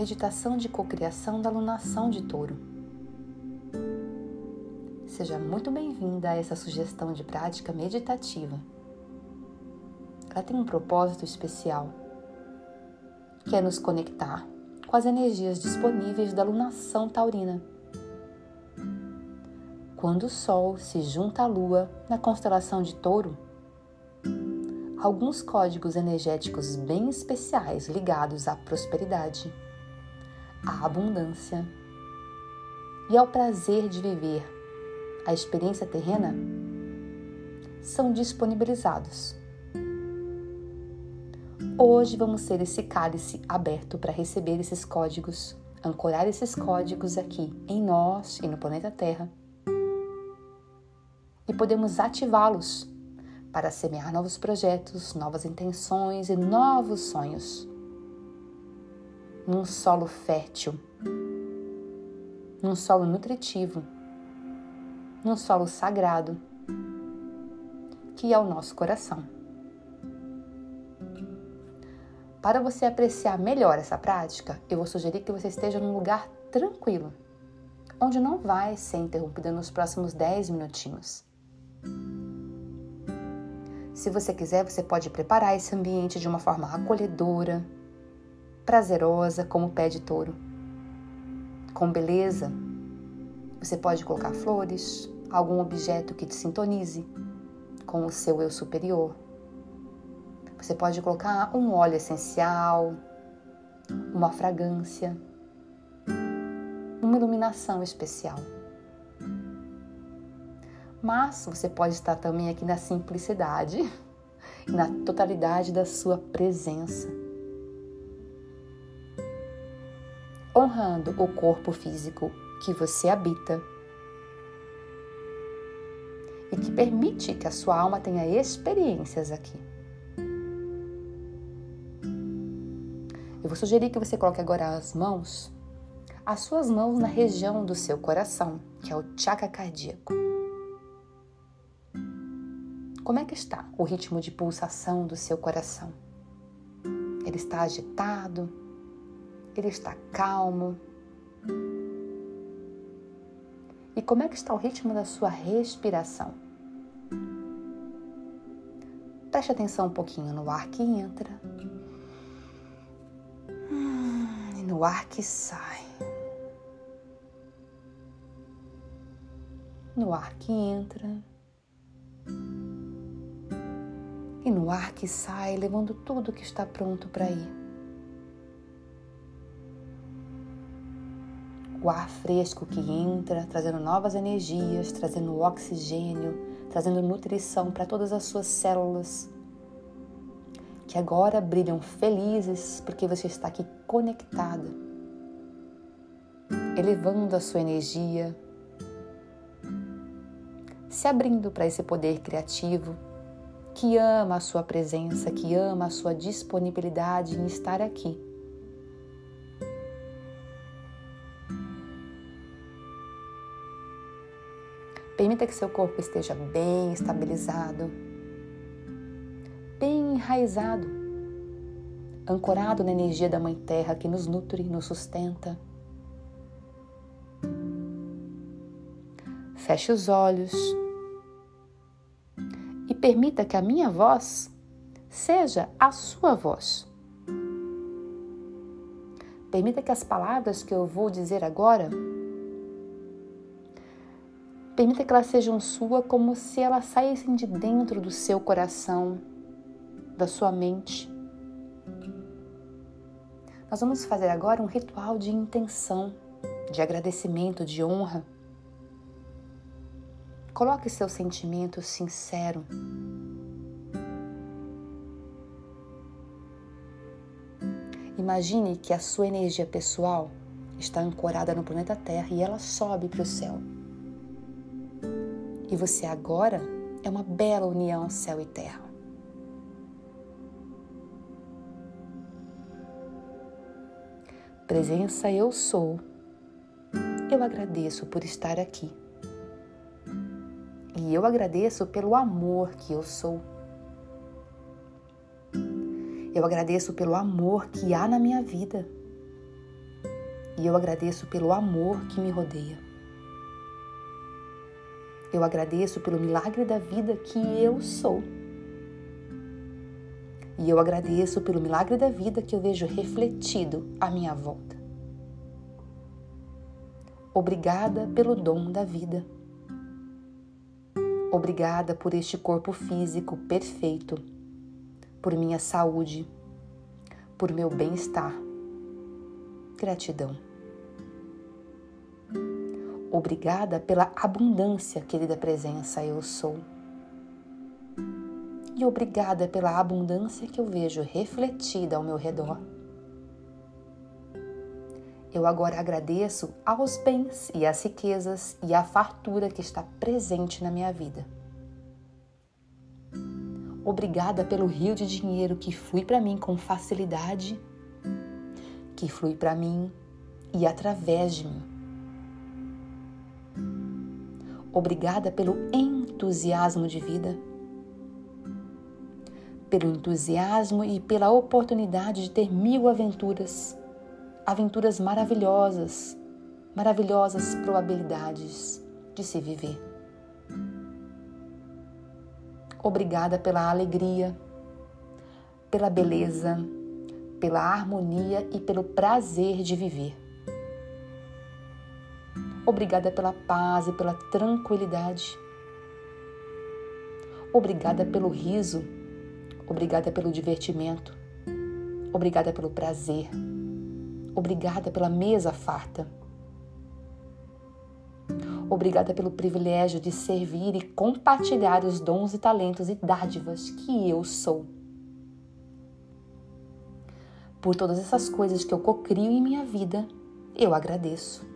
meditação de cocriação da lunação de touro. Seja muito bem-vinda a essa sugestão de prática meditativa. Ela tem um propósito especial, que é nos conectar com as energias disponíveis da lunação taurina. Quando o Sol se junta à Lua na constelação de Touro, alguns códigos energéticos bem especiais ligados à prosperidade à abundância e ao prazer de viver a experiência terrena são disponibilizados. Hoje vamos ser esse cálice aberto para receber esses códigos, ancorar esses códigos aqui em nós e no planeta Terra. E podemos ativá-los para semear novos projetos, novas intenções e novos sonhos num solo fértil, num solo nutritivo, num solo sagrado, que é o nosso coração. Para você apreciar melhor essa prática, eu vou sugerir que você esteja num lugar tranquilo, onde não vai ser interrompida nos próximos 10 minutinhos. Se você quiser, você pode preparar esse ambiente de uma forma acolhedora, prazerosa como o pé de touro. Com beleza, você pode colocar flores, algum objeto que te sintonize com o seu eu superior. Você pode colocar um óleo essencial, uma fragrância, uma iluminação especial. Mas você pode estar também aqui na simplicidade na totalidade da sua presença. Honrando o corpo físico que você habita e que permite que a sua alma tenha experiências aqui. Eu vou sugerir que você coloque agora as mãos, as suas mãos na região do seu coração, que é o chakra cardíaco. Como é que está o ritmo de pulsação do seu coração? Ele está agitado? Ele está calmo. E como é que está o ritmo da sua respiração? Preste atenção um pouquinho no ar que entra e no ar que sai. No ar que entra e no ar que sai, levando tudo que está pronto para ir. O ar fresco que entra, trazendo novas energias, trazendo oxigênio, trazendo nutrição para todas as suas células, que agora brilham felizes porque você está aqui conectada, elevando a sua energia, se abrindo para esse poder criativo que ama a sua presença, que ama a sua disponibilidade em estar aqui Permita que seu corpo esteja bem estabilizado, bem enraizado, ancorado na energia da Mãe Terra que nos nutre, nos sustenta. Feche os olhos e permita que a minha voz seja a sua voz. Permita que as palavras que eu vou dizer agora Permita que elas sejam sua como se elas saíssem de dentro do seu coração, da sua mente. Nós vamos fazer agora um ritual de intenção, de agradecimento, de honra. Coloque seu sentimento sincero. Imagine que a sua energia pessoal está ancorada no planeta Terra e ela sobe para o céu. E você agora é uma bela união céu e terra. Presença eu sou. Eu agradeço por estar aqui. E eu agradeço pelo amor que eu sou. Eu agradeço pelo amor que há na minha vida. E eu agradeço pelo amor que me rodeia. Eu agradeço pelo milagre da vida que eu sou. E eu agradeço pelo milagre da vida que eu vejo refletido à minha volta. Obrigada pelo dom da vida. Obrigada por este corpo físico perfeito, por minha saúde, por meu bem-estar. Gratidão. Obrigada pela abundância, querida presença, eu sou e obrigada pela abundância que eu vejo refletida ao meu redor. Eu agora agradeço aos bens e às riquezas e à fartura que está presente na minha vida. Obrigada pelo rio de dinheiro que flui para mim com facilidade, que flui para mim e através de mim. Obrigada pelo entusiasmo de vida pelo entusiasmo e pela oportunidade de ter mil aventuras, aventuras maravilhosas, maravilhosas probabilidades de se viver. Obrigada pela alegria, pela beleza, pela harmonia e pelo prazer de viver. Obrigada pela paz e pela tranquilidade. Obrigada pelo riso Obrigada pelo divertimento. Obrigada pelo prazer. Obrigada pela mesa farta. Obrigada pelo privilégio de servir e compartilhar os dons e talentos e dádivas que eu sou. Por todas essas coisas que eu cocrio em minha vida, eu agradeço.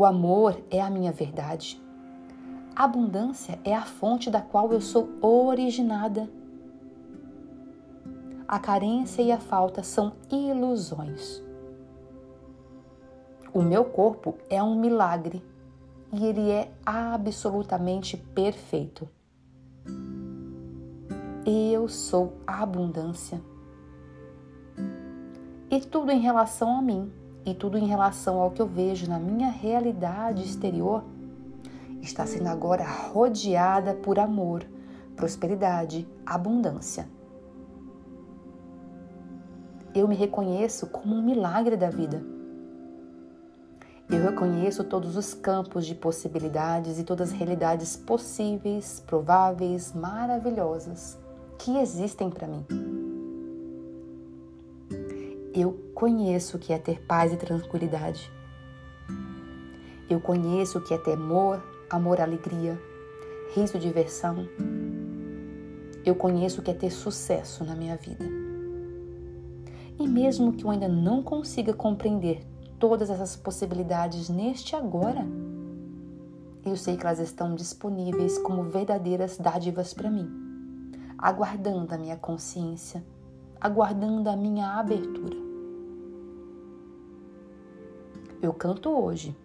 O amor é a minha verdade. A abundância é a fonte da qual eu sou originada. A carência e a falta são ilusões. O meu corpo é um milagre e ele é absolutamente perfeito. Eu sou a abundância. E tudo em relação a mim, e tudo em relação ao que eu vejo na minha realidade exterior está sendo agora rodeada por amor, prosperidade, abundância. Eu me reconheço como um milagre da vida. Eu reconheço todos os campos de possibilidades e todas as realidades possíveis, prováveis, maravilhosas que existem para mim. Eu conheço o que é ter paz e tranquilidade. Eu conheço o que é temor, amor, alegria, riso, diversão. Eu conheço o que é ter sucesso na minha vida. E mesmo que eu ainda não consiga compreender todas essas possibilidades neste agora, eu sei que elas estão disponíveis como verdadeiras dádivas para mim, aguardando a minha consciência, aguardando a minha abertura. Eu canto hoje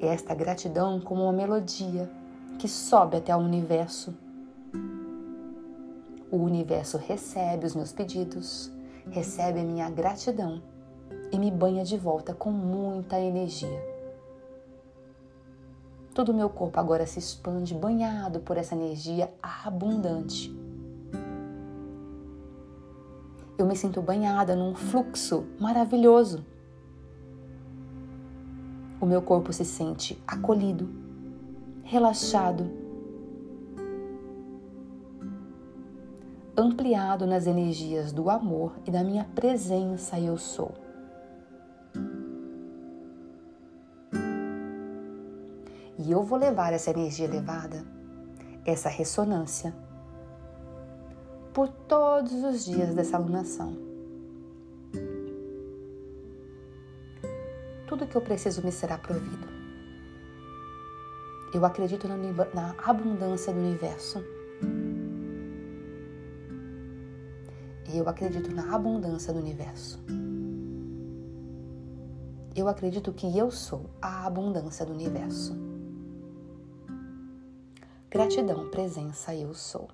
esta gratidão como uma melodia que sobe até o universo. O universo recebe os meus pedidos, recebe a minha gratidão e me banha de volta com muita energia. Todo o meu corpo agora se expande banhado por essa energia abundante. Eu me sinto banhada num fluxo maravilhoso o meu corpo se sente acolhido, relaxado, ampliado nas energias do amor e da minha presença eu sou. E eu vou levar essa energia elevada, essa ressonância, por todos os dias dessa alunação. Tudo que eu preciso me será provido. Eu acredito na abundância do universo. Eu acredito na abundância do universo. Eu acredito que eu sou a abundância do universo. Gratidão, presença, eu sou.